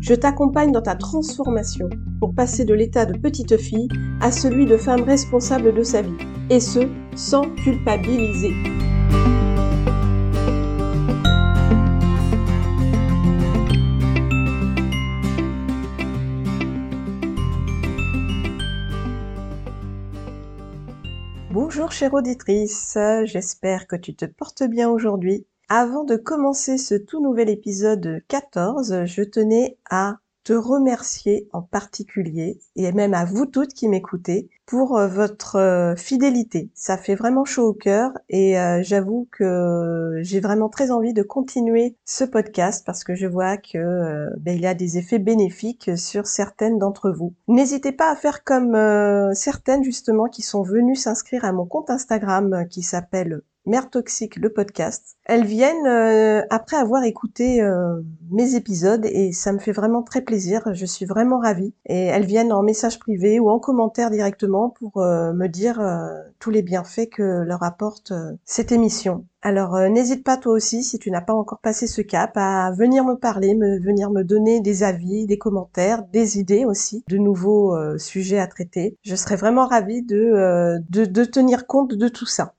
Je t'accompagne dans ta transformation pour passer de l'état de petite fille à celui de femme responsable de sa vie, et ce, sans culpabiliser. Bonjour chère auditrice, j'espère que tu te portes bien aujourd'hui. Avant de commencer ce tout nouvel épisode 14, je tenais à te remercier en particulier et même à vous toutes qui m'écoutez pour euh, votre euh, fidélité. Ça fait vraiment chaud au cœur et euh, j'avoue que j'ai vraiment très envie de continuer ce podcast parce que je vois que ben, il a des effets bénéfiques sur certaines d'entre vous. N'hésitez pas à faire comme certaines justement qui sont venues s'inscrire à mon compte Instagram qui s'appelle Mère Toxique, le podcast. Elles viennent euh, après avoir écouté euh, mes épisodes et ça me fait vraiment très plaisir. Je suis vraiment ravie. Et elles viennent en message privé ou en commentaire directement pour euh, me dire tous les bienfaits que leur apporte cette émission. Alors n'hésite pas toi aussi, si tu n'as pas encore passé ce cap, à venir me parler, me, venir me donner des avis, des commentaires, des idées aussi, de nouveaux sujets à traiter. Je serais vraiment ravie de, de, de tenir compte de tout ça.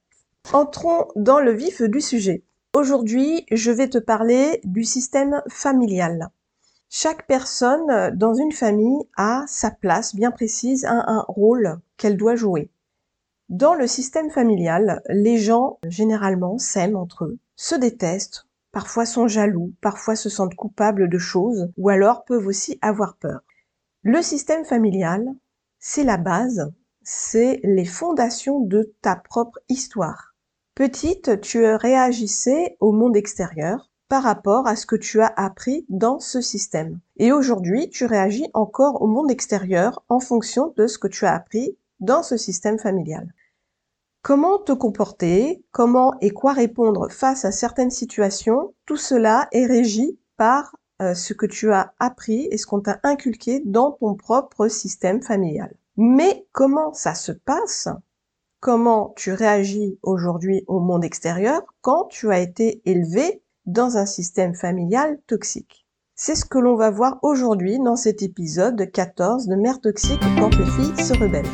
Entrons dans le vif du sujet. Aujourd'hui, je vais te parler du système familial. Chaque personne dans une famille a sa place bien précise, a un rôle qu'elle doit jouer. Dans le système familial, les gens généralement s'aiment entre eux, se détestent, parfois sont jaloux, parfois se sentent coupables de choses, ou alors peuvent aussi avoir peur. Le système familial, c'est la base, c'est les fondations de ta propre histoire. Petite, tu réagissais au monde extérieur par rapport à ce que tu as appris dans ce système. Et aujourd'hui, tu réagis encore au monde extérieur en fonction de ce que tu as appris dans ce système familial. Comment te comporter, comment et quoi répondre face à certaines situations, tout cela est régi par euh, ce que tu as appris et ce qu'on t'a inculqué dans ton propre système familial. Mais comment ça se passe? Comment tu réagis aujourd'hui au monde extérieur quand tu as été élevé dans un système familial toxique. C'est ce que l'on va voir aujourd'hui dans cet épisode 14 de Mère toxique quand les filles se rebellent.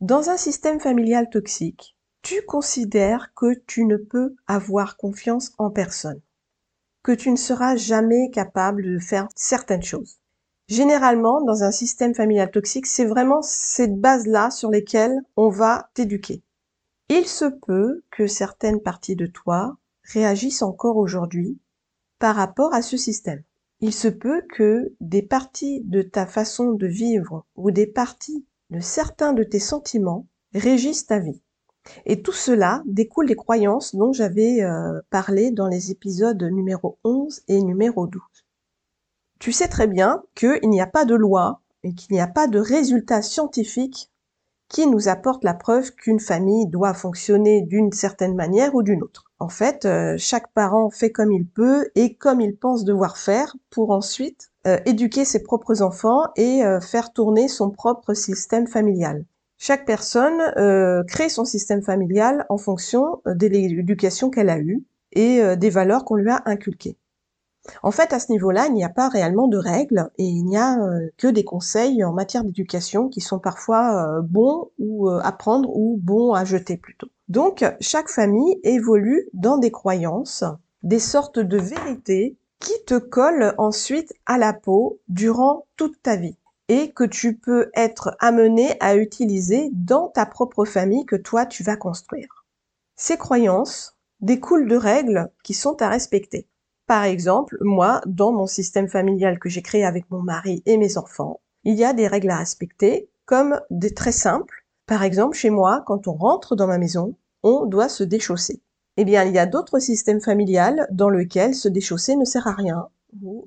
Dans un système familial toxique, tu considères que tu ne peux avoir confiance en personne, que tu ne seras jamais capable de faire certaines choses. Généralement, dans un système familial toxique, c'est vraiment cette base-là sur lesquelles on va t'éduquer. Il se peut que certaines parties de toi réagissent encore aujourd'hui par rapport à ce système. Il se peut que des parties de ta façon de vivre ou des parties de certains de tes sentiments régissent ta vie. Et tout cela découle des croyances dont j'avais euh, parlé dans les épisodes numéro 11 et numéro 12 tu sais très bien qu'il n'y a pas de loi et qu'il n'y a pas de résultat scientifique qui nous apporte la preuve qu'une famille doit fonctionner d'une certaine manière ou d'une autre. En fait, euh, chaque parent fait comme il peut et comme il pense devoir faire pour ensuite euh, éduquer ses propres enfants et euh, faire tourner son propre système familial. Chaque personne crée son système familial en fonction de l'éducation qu'elle a eue et des valeurs qu'on lui a inculquées. En fait, à ce niveau-là, il n'y a pas réellement de règles et il n'y a euh, que des conseils en matière d'éducation qui sont parfois euh, bons ou euh, à prendre ou bons à jeter plutôt. Donc, chaque famille évolue dans des croyances, des sortes de vérités qui te collent ensuite à la peau durant toute ta vie et que tu peux être amené à utiliser dans ta propre famille que toi tu vas construire. Ces croyances découlent de règles qui sont à respecter. Par exemple, moi, dans mon système familial que j'ai créé avec mon mari et mes enfants, il y a des règles à respecter, comme des très simples. Par exemple, chez moi, quand on rentre dans ma maison, on doit se déchausser. Eh bien, il y a d'autres systèmes familiales dans lesquels se déchausser ne sert à rien.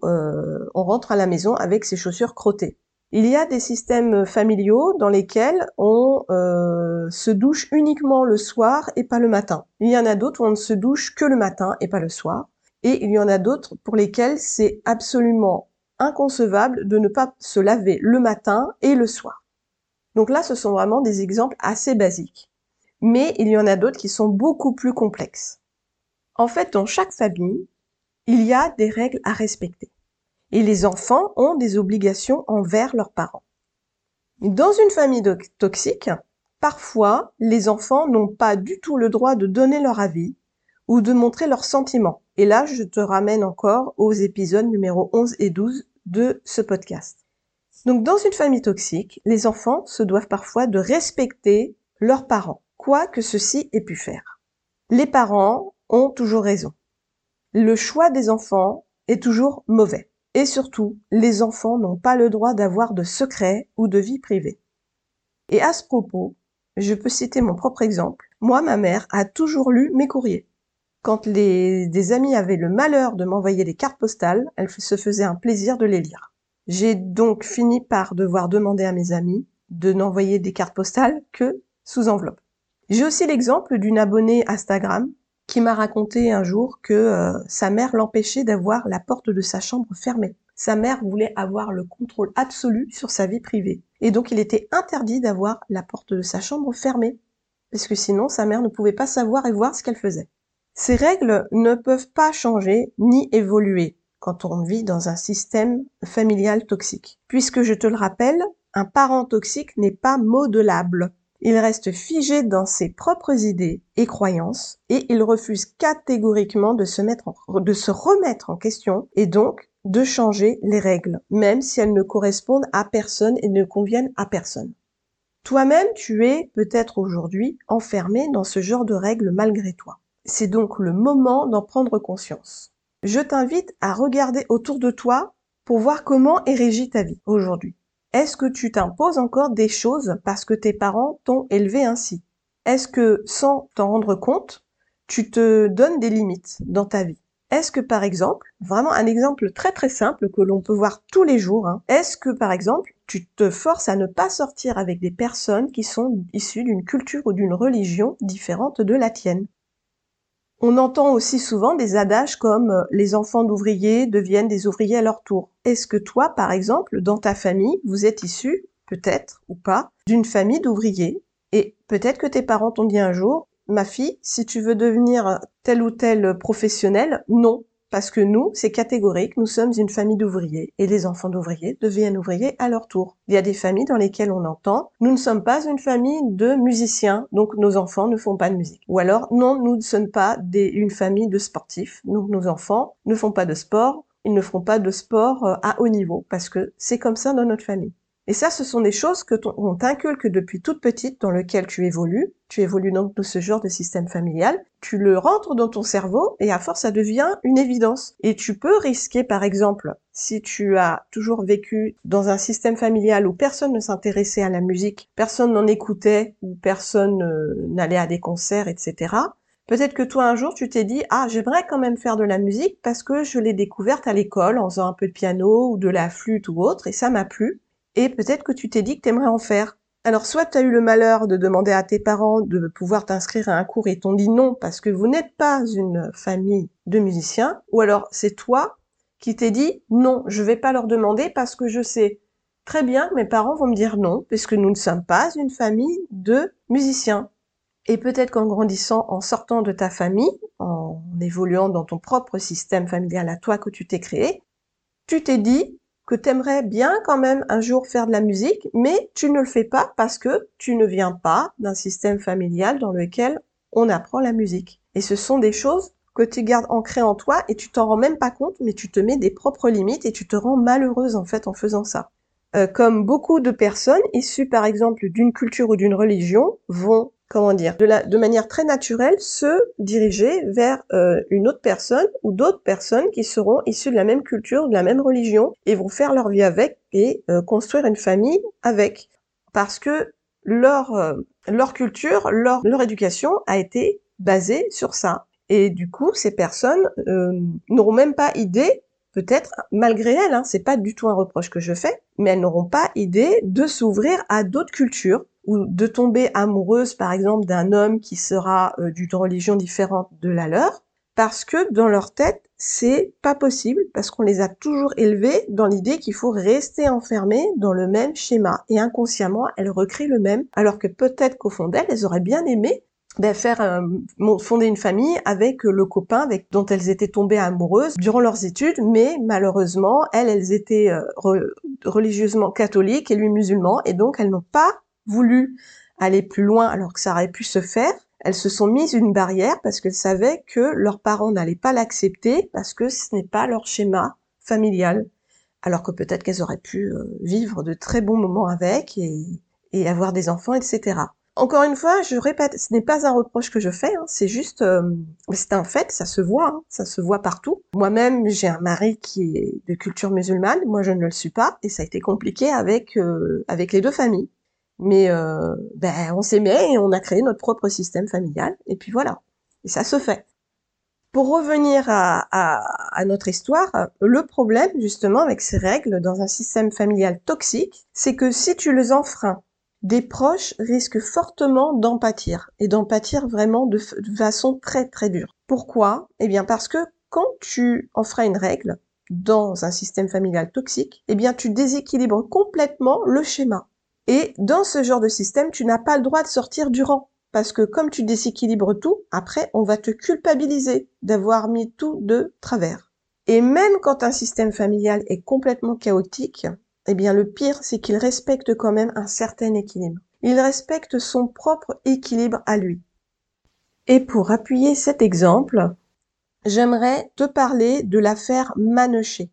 Euh, on rentre à la maison avec ses chaussures crottées. Il y a des systèmes familiaux dans lesquels on euh, se douche uniquement le soir et pas le matin. Il y en a d'autres où on ne se douche que le matin et pas le soir. Et il y en a d'autres pour lesquels c'est absolument inconcevable de ne pas se laver le matin et le soir. Donc là, ce sont vraiment des exemples assez basiques. Mais il y en a d'autres qui sont beaucoup plus complexes. En fait, dans chaque famille, il y a des règles à respecter et les enfants ont des obligations envers leurs parents. Dans une famille toxique, parfois les enfants n'ont pas du tout le droit de donner leur avis ou de montrer leurs sentiments. Et là, je te ramène encore aux épisodes numéro 11 et 12 de ce podcast. Donc dans une famille toxique, les enfants se doivent parfois de respecter leurs parents, quoi que ceci ait pu faire. Les parents ont toujours raison. Le choix des enfants est toujours mauvais. Et surtout, les enfants n'ont pas le droit d'avoir de secrets ou de vie privée. Et à ce propos, je peux citer mon propre exemple. Moi, ma mère a toujours lu mes courriers. Quand des amis avaient le malheur de m'envoyer des cartes postales, elle se faisait un plaisir de les lire. J'ai donc fini par devoir demander à mes amis de n'envoyer des cartes postales que sous enveloppe. J'ai aussi l'exemple d'une abonnée Instagram qui m'a raconté un jour que euh, sa mère l'empêchait d'avoir la porte de sa chambre fermée. Sa mère voulait avoir le contrôle absolu sur sa vie privée. Et donc il était interdit d'avoir la porte de sa chambre fermée. Parce que sinon sa mère ne pouvait pas savoir et voir ce qu'elle faisait. Ces règles ne peuvent pas changer ni évoluer quand on vit dans un système familial toxique. Puisque je te le rappelle, un parent toxique n'est pas modelable. Il reste figé dans ses propres idées et croyances et il refuse catégoriquement de se, mettre de se remettre en question et donc de changer les règles, même si elles ne correspondent à personne et ne conviennent à personne. Toi-même, tu es peut-être aujourd'hui enfermé dans ce genre de règles malgré toi. C'est donc le moment d'en prendre conscience. Je t'invite à regarder autour de toi pour voir comment est ta vie aujourd'hui. Est-ce que tu t'imposes encore des choses parce que tes parents t'ont élevé ainsi? Est-ce que, sans t'en rendre compte, tu te donnes des limites dans ta vie? Est-ce que, par exemple, vraiment un exemple très très simple que l'on peut voir tous les jours, hein, est-ce que, par exemple, tu te forces à ne pas sortir avec des personnes qui sont issues d'une culture ou d'une religion différente de la tienne? On entend aussi souvent des adages comme euh, les enfants d'ouvriers deviennent des ouvriers à leur tour. Est-ce que toi, par exemple, dans ta famille, vous êtes issu, peut-être ou pas, d'une famille d'ouvriers et peut-être que tes parents t'ont dit un jour, ma fille, si tu veux devenir tel ou tel professionnel, non, parce que nous, c'est catégorique, nous sommes une famille d'ouvriers et les enfants d'ouvriers deviennent ouvriers à leur tour. Il y a des familles dans lesquelles on entend nous ne sommes pas une famille de musiciens, donc nos enfants ne font pas de musique. Ou alors non, nous ne sommes pas une famille de sportifs, donc nos enfants ne font pas de sport, ils ne feront pas de sport euh, à haut niveau parce que c'est comme ça dans notre famille. Et ça, ce sont des choses que on t'inculque depuis toute petite dans lequel tu évolues. Tu évolues donc dans ce genre de système familial. Tu le rentres dans ton cerveau et à force, ça devient une évidence. Et tu peux risquer, par exemple, si tu as toujours vécu dans un système familial où personne ne s'intéressait à la musique, personne n'en écoutait ou personne euh, n'allait à des concerts, etc. Peut-être que toi un jour tu t'es dit ah j'aimerais quand même faire de la musique parce que je l'ai découverte à l'école en faisant un peu de piano ou de la flûte ou autre et ça m'a plu et peut-être que tu t'es dit que tu aimerais en faire. Alors soit tu as eu le malheur de demander à tes parents de pouvoir t'inscrire à un cours et t'ont dit non parce que vous n'êtes pas une famille de musiciens, ou alors c'est toi qui t'es dit non, je vais pas leur demander parce que je sais très bien mes parents vont me dire non puisque nous ne sommes pas une famille de musiciens. Et peut-être qu'en grandissant, en sortant de ta famille, en évoluant dans ton propre système familial à toi que tu t'es créé, tu t'es dit que t'aimerais bien quand même un jour faire de la musique, mais tu ne le fais pas parce que tu ne viens pas d'un système familial dans lequel on apprend la musique. Et ce sont des choses que tu gardes ancrées en toi et tu t'en rends même pas compte, mais tu te mets des propres limites et tu te rends malheureuse en fait en faisant ça. Euh, comme beaucoup de personnes issues par exemple d'une culture ou d'une religion vont comment dire, de, la, de manière très naturelle, se diriger vers euh, une autre personne ou d'autres personnes qui seront issues de la même culture, de la même religion, et vont faire leur vie avec et euh, construire une famille avec. Parce que leur, euh, leur culture, leur, leur éducation a été basée sur ça. Et du coup, ces personnes n'auront même pas idée peut-être, malgré elles, hein, c'est pas du tout un reproche que je fais, mais elles n'auront pas idée de s'ouvrir à d'autres cultures ou de tomber amoureuse, par exemple, d'un homme qui sera euh, d'une religion différente de la leur, parce que dans leur tête, c'est pas possible, parce qu'on les a toujours élevées dans l'idée qu'il faut rester enfermé dans le même schéma. Et inconsciemment, elles recréent le même, alors que peut-être qu'au fond d'elles, elles auraient bien aimé ben, faire euh, fonder une famille avec le copain avec dont elles étaient tombées amoureuses durant leurs études, mais malheureusement, elles, elles étaient euh, religieusement catholiques et lui musulman, et donc elles n'ont pas voulu aller plus loin alors que ça aurait pu se faire. Elles se sont mises une barrière parce qu'elles savaient que leurs parents n'allaient pas l'accepter parce que ce n'est pas leur schéma familial. Alors que peut-être qu'elles auraient pu euh, vivre de très bons moments avec et, et avoir des enfants, etc. Encore une fois, je répète, ce n'est pas un reproche que je fais, hein, c'est juste, euh, c'est un fait, ça se voit, hein, ça se voit partout. Moi-même, j'ai un mari qui est de culture musulmane, moi je ne le suis pas, et ça a été compliqué avec euh, avec les deux familles. Mais euh, ben, on s'aimait et on a créé notre propre système familial, et puis voilà. Et ça se fait. Pour revenir à, à, notre histoire, le problème justement avec ces règles dans un système familial toxique, c'est que si tu les enfreins, des proches risquent fortement d'en pâtir, et d'en pâtir vraiment de, façon très très dure. Pourquoi? Eh bien parce que quand tu enfreins une règle dans un système familial toxique, eh bien tu déséquilibres complètement le schéma. Et dans ce genre de système, tu n'as pas le droit de sortir du rang. Parce que comme tu déséquilibres tout, après, on va te culpabiliser d'avoir mis tout de travers. Et même quand un système familial est complètement chaotique, eh bien le pire, c'est qu'il respecte quand même un certain équilibre. Il respecte son propre équilibre à lui. Et pour appuyer cet exemple, j'aimerais te parler de l'affaire Manochet.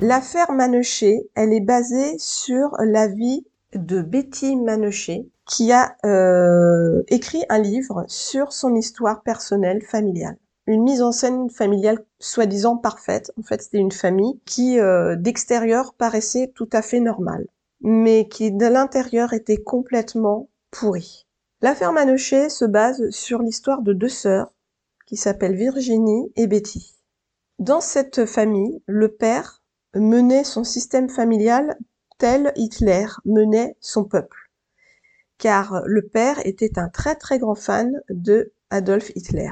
L'affaire Manochet, elle est basée sur la vie de Betty Manochet, qui a euh, écrit un livre sur son histoire personnelle familiale. Une mise en scène familiale soi-disant parfaite. En fait, c'était une famille qui, euh, d'extérieur, paraissait tout à fait normale, mais qui, de l'intérieur, était complètement pourrie. L'affaire Manochet se base sur l'histoire de deux sœurs qui s'appellent Virginie et Betty. Dans cette famille, le père menait son système familial tel Hitler menait son peuple. Car le père était un très très grand fan de Adolf Hitler.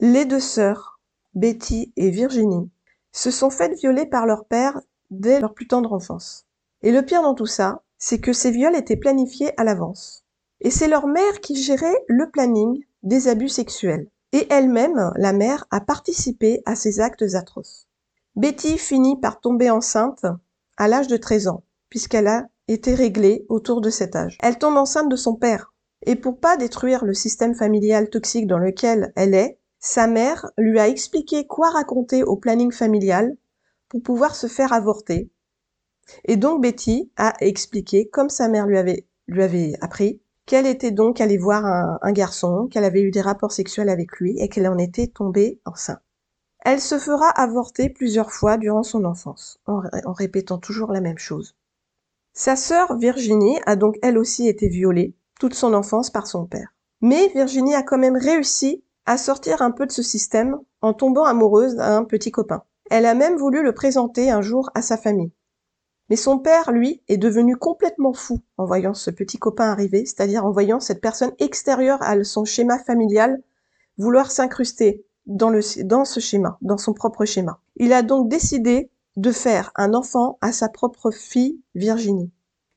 Les deux sœurs, Betty et Virginie, se sont faites violer par leur père dès leur plus tendre enfance. Et le pire dans tout ça, c'est que ces viols étaient planifiés à l'avance. Et c'est leur mère qui gérait le planning des abus sexuels. Et elle-même, la mère, a participé à ces actes atroces. Betty finit par tomber enceinte à l'âge de 13 ans, puisqu'elle a été réglée autour de cet âge. Elle tombe enceinte de son père. Et pour pas détruire le système familial toxique dans lequel elle est, sa mère lui a expliqué quoi raconter au planning familial pour pouvoir se faire avorter. Et donc Betty a expliqué, comme sa mère lui avait, appris, qu'elle était donc allée voir un, un garçon, qu'elle avait eu des rapports sexuels avec lui et qu'elle en était tombée enceinte. Elle se fera avorter plusieurs fois durant son enfance, en, répétant toujours la même chose. Sa sœur Virginie a donc elle aussi été violée toute son enfance par son père. Mais Virginie a quand même réussi à sortir un peu de ce système en tombant amoureuse d'un petit copain. Elle a même voulu le présenter un jour à sa famille. Mais son père, lui, est devenu complètement fou en voyant ce petit copain arriver, c'est-à-dire en voyant cette personne extérieure à son schéma familial vouloir s'incruster dans, dans ce schéma, dans son propre schéma. Il a donc décidé de faire un enfant à sa propre fille Virginie.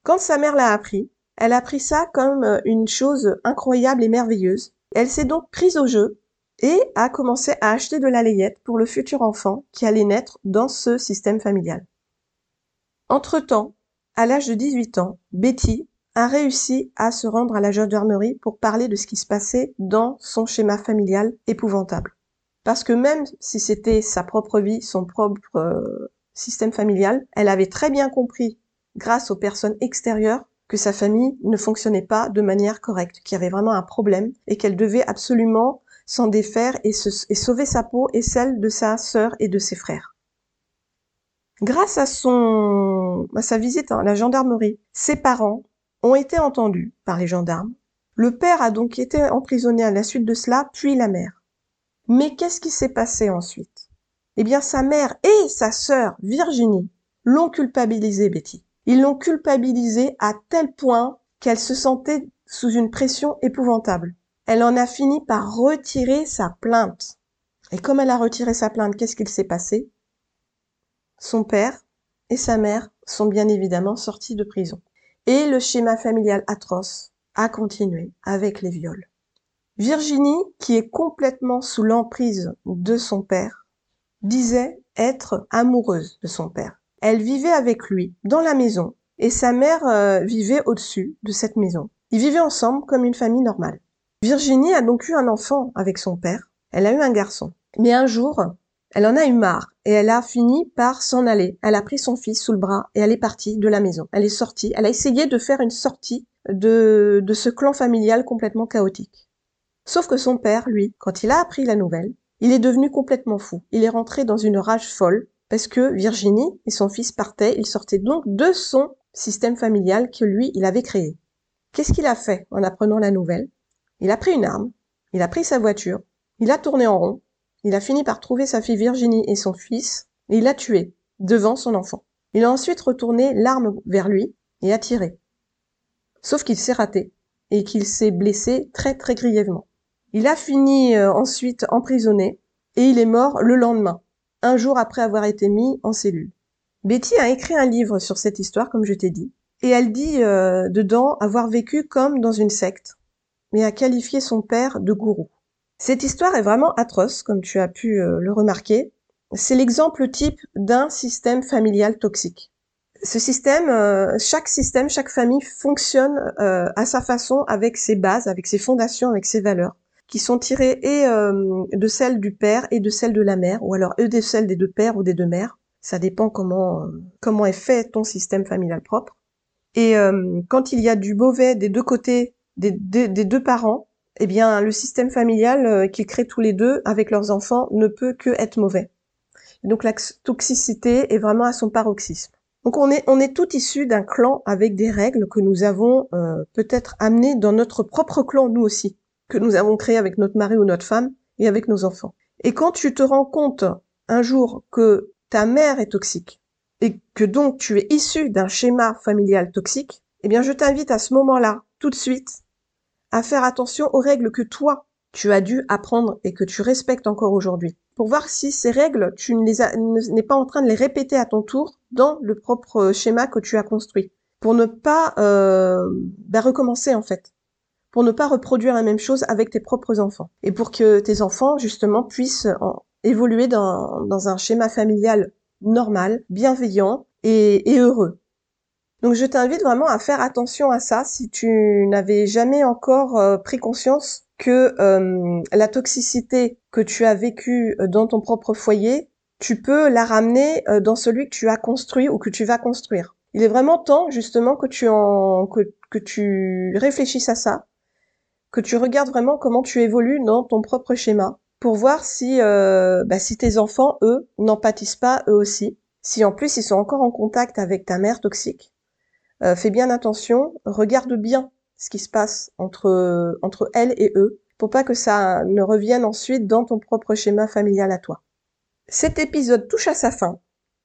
Quand sa mère l'a appris, elle a pris ça comme euh, une chose incroyable et merveilleuse. Elle s'est donc prise au jeu et a commencé à acheter de la layette pour le futur enfant qui allait naître dans ce système familial. Entre-temps, à l'âge de 18 ans, Betty a réussi à se rendre à la gendarmerie pour parler de ce qui se passait dans son schéma familial épouvantable. Parce que même si c'était sa propre vie, son propre euh, système familial, elle avait très bien compris, grâce aux personnes extérieures, que sa famille ne fonctionnait pas de manière correcte, qu'il y avait vraiment un problème et qu'elle devait absolument s'en défaire et, sauver sa peau et celle de sa sœur et de ses frères. Grâce à son, à sa visite à la gendarmerie, ses parents ont été entendus par les gendarmes. Le père a donc été emprisonné à la suite de cela, puis la mère. Mais qu'est-ce qui s'est passé ensuite? Eh bien, sa mère et sa sœur Virginie l'ont culpabilisé, Betty. Ils l'ont culpabilisée à tel point qu'elle se sentait sous une pression épouvantable. Elle en a fini par retirer sa plainte. Et comme elle a retiré sa plainte, qu'est-ce qu'il s'est passé? Son père et sa mère sont bien évidemment sortis de prison. Et le schéma familial atroce a continué avec les viols. Virginie, qui est complètement sous l'emprise de son père, disait être amoureuse de son père. Elle vivait avec lui dans la maison et sa mère euh, vivait au-dessus de cette maison. Ils vivaient ensemble comme une famille normale. Virginie a donc eu un enfant avec son père. Elle a eu un garçon. Mais un jour, elle en a eu marre et elle a fini par s'en aller. Elle a pris son fils sous le bras et elle est partie de la maison. Elle est sortie. Elle a essayé de faire une sortie de, ce clan familial complètement chaotique. Sauf que son père, lui, quand il a appris la nouvelle, il est devenu complètement fou. Il est rentré dans une rage folle parce que Virginie et son fils partaient. Ils sortaient donc de son système familial que lui, il avait créé. Qu'est-ce qu'il a fait en apprenant la nouvelle? Il a pris une arme, il a pris sa voiture, il a tourné en rond, il a fini par trouver sa fille Virginie et son fils, et il l'a tué, devant son enfant. Il a ensuite retourné l'arme vers lui et a tiré. Sauf qu'il s'est raté, et qu'il s'est blessé très très grièvement. Il a fini euh, ensuite emprisonné, et il est mort le lendemain, un jour après avoir été mis en cellule. Betty a écrit un livre sur cette histoire, comme je t'ai dit, et elle dit euh, dedans avoir vécu comme dans une secte, mais a qualifié son père de gourou. Cette histoire est vraiment atroce, comme tu as pu euh, le remarquer. C'est l'exemple type d'un système familial toxique. Ce système, euh, chaque système, chaque famille fonctionne à sa façon avec ses bases, avec ses fondations, avec ses valeurs, qui sont tirées et de celles du père et de celles de la mère, ou alors eux de celles des deux pères ou des deux mères. Ça dépend comment comment est fait ton système familial propre. Et euh, quand il y a du mauvais des deux côtés, des, deux parents, eh bien, le système familial euh, qu'ils créent tous les deux avec leurs enfants ne peut que être mauvais. donc la toxicité est vraiment à son paroxysme. Donc on est on est tout issu d'un clan avec des règles que nous avons euh, peut-être amenées dans notre propre clan nous aussi, que nous avons créé avec notre mari ou notre femme et avec nos enfants. Et quand tu te rends compte un jour que ta mère est toxique, et que donc tu es issu d'un schéma familial toxique, eh bien je t'invite à ce moment-là, tout de suite, à faire attention aux règles que toi, tu as dû apprendre et que tu respectes encore aujourd'hui. Pour voir si ces règles, tu n'es pas en train de les répéter à ton tour dans le propre schéma que tu as construit. Pour ne pas euh, bah, recommencer en fait. Pour ne pas reproduire la même chose avec tes propres enfants. Et pour que tes enfants, justement, puissent évoluer dans, dans un schéma familial normal, bienveillant et, heureux. Donc je t'invite vraiment à faire attention à ça si tu n'avais jamais encore euh, pris conscience que euh, la toxicité que tu as vécue euh, dans ton propre foyer, tu peux la ramener dans celui que tu as construit ou que tu vas construire. Il est vraiment temps justement que tu en que, tu réfléchisses à ça, que tu regardes vraiment comment tu évolues dans ton propre schéma pour voir si, bah, si tes enfants, eux, n'en pas eux aussi. Si en plus ils sont encore en contact avec ta mère toxique, euh, fais bien attention, regarde bien ce qui se passe entre, entre elle et eux, pour pas que ça ne revienne ensuite dans ton propre schéma familial à toi. Cet épisode touche à sa fin.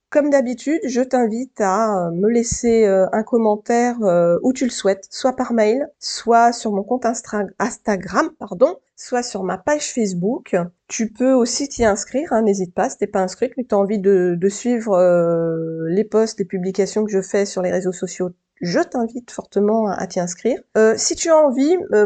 Comme d'habitude, je t'invite à euh, me laisser euh, un commentaire où tu le souhaites, soit par mail, soit sur mon compte Instagram, pardon, soit sur ma page Facebook. Tu peux aussi t'y inscrire, hein, n'hésite pas, si t'es pas inscrit, mais tu as envie de suivre les posts, les publications que je fais sur les réseaux sociaux je t'invite fortement à t'y inscrire. Euh, si tu as envie, euh,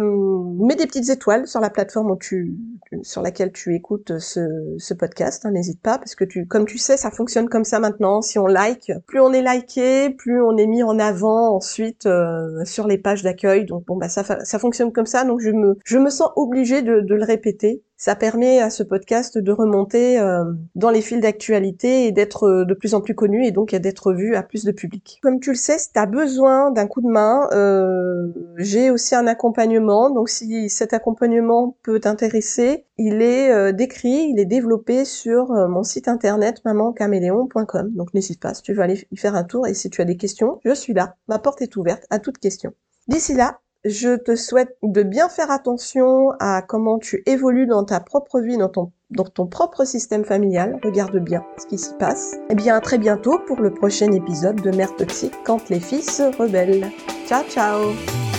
mets des petites étoiles sur la plateforme où tu, sur laquelle tu écoutes ce, ce podcast. Hein, N'hésite pas, parce que tu, comme tu sais, ça fonctionne comme ça maintenant. Si on like, plus on est liké, plus on est mis en avant ensuite euh, sur les pages d'accueil. Donc bon, bah ça, ça fonctionne comme ça. Donc je me, je me sens obligée de, de le répéter ça permet à ce podcast de remonter euh, dans les fils d'actualité et d'être euh, de plus en plus connu et donc d'être vu à plus de public. Comme tu le sais, si tu as besoin d'un coup de main, euh, j'ai aussi un accompagnement. Donc si cet accompagnement peut t'intéresser, il est décrit, il est développé sur mon site internet mamancaméléon.com. Donc n'hésite pas si tu veux aller y faire un tour et si tu as des questions, je suis là. Ma porte est ouverte à toute question. D'ici là, je te souhaite de bien faire attention à comment tu évolues dans ta propre vie, dans ton, propre système familial, regarde bien ce qui s'y passe. Et eh bien à très bientôt pour le prochain épisode de Mère Toxique quand les filles se rebellent. Ciao ciao